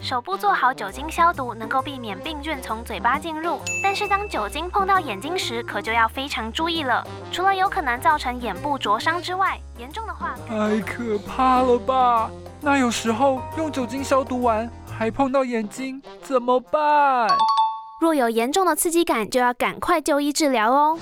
手部做好酒精消毒，能够避免病菌从嘴巴进入。但是当酒精碰到眼睛时，可就要非常注意了。除了有可能造成眼部灼伤之外，严重的话，太可怕了吧？那有时候用酒精消毒完，还碰到眼睛，怎么办？若有严重的刺激感，就要赶快就医治疗哦。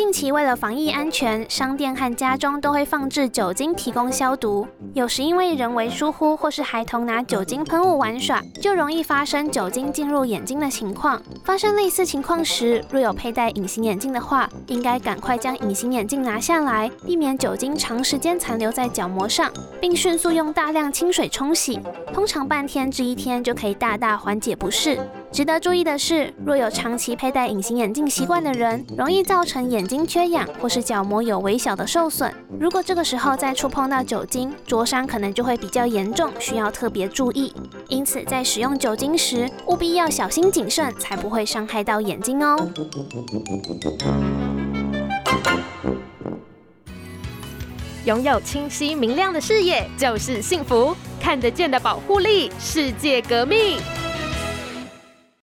近期为了防疫安全，商店和家中都会放置酒精提供消毒。有时因为人为疏忽，或是孩童拿酒精喷雾玩耍，就容易发生酒精进入眼睛的情况。发生类似情况时，若有佩戴隐形眼镜的话，应该赶快将隐形眼镜拿下来，避免酒精长时间残留在角膜上，并迅速用大量清水冲洗，通常半天至一天就可以大大缓解不适。值得注意的是，若有长期佩戴隐形眼镜习惯的人，容易造成眼睛缺氧或是角膜有微小的受损。如果这个时候再触碰到酒精，灼伤可能就会比较严重，需要特别注意。因此，在使用酒精时，务必要小心谨慎，才不会伤害到眼睛哦。拥有清晰明亮的视野就是幸福，看得见的保护力，世界革命。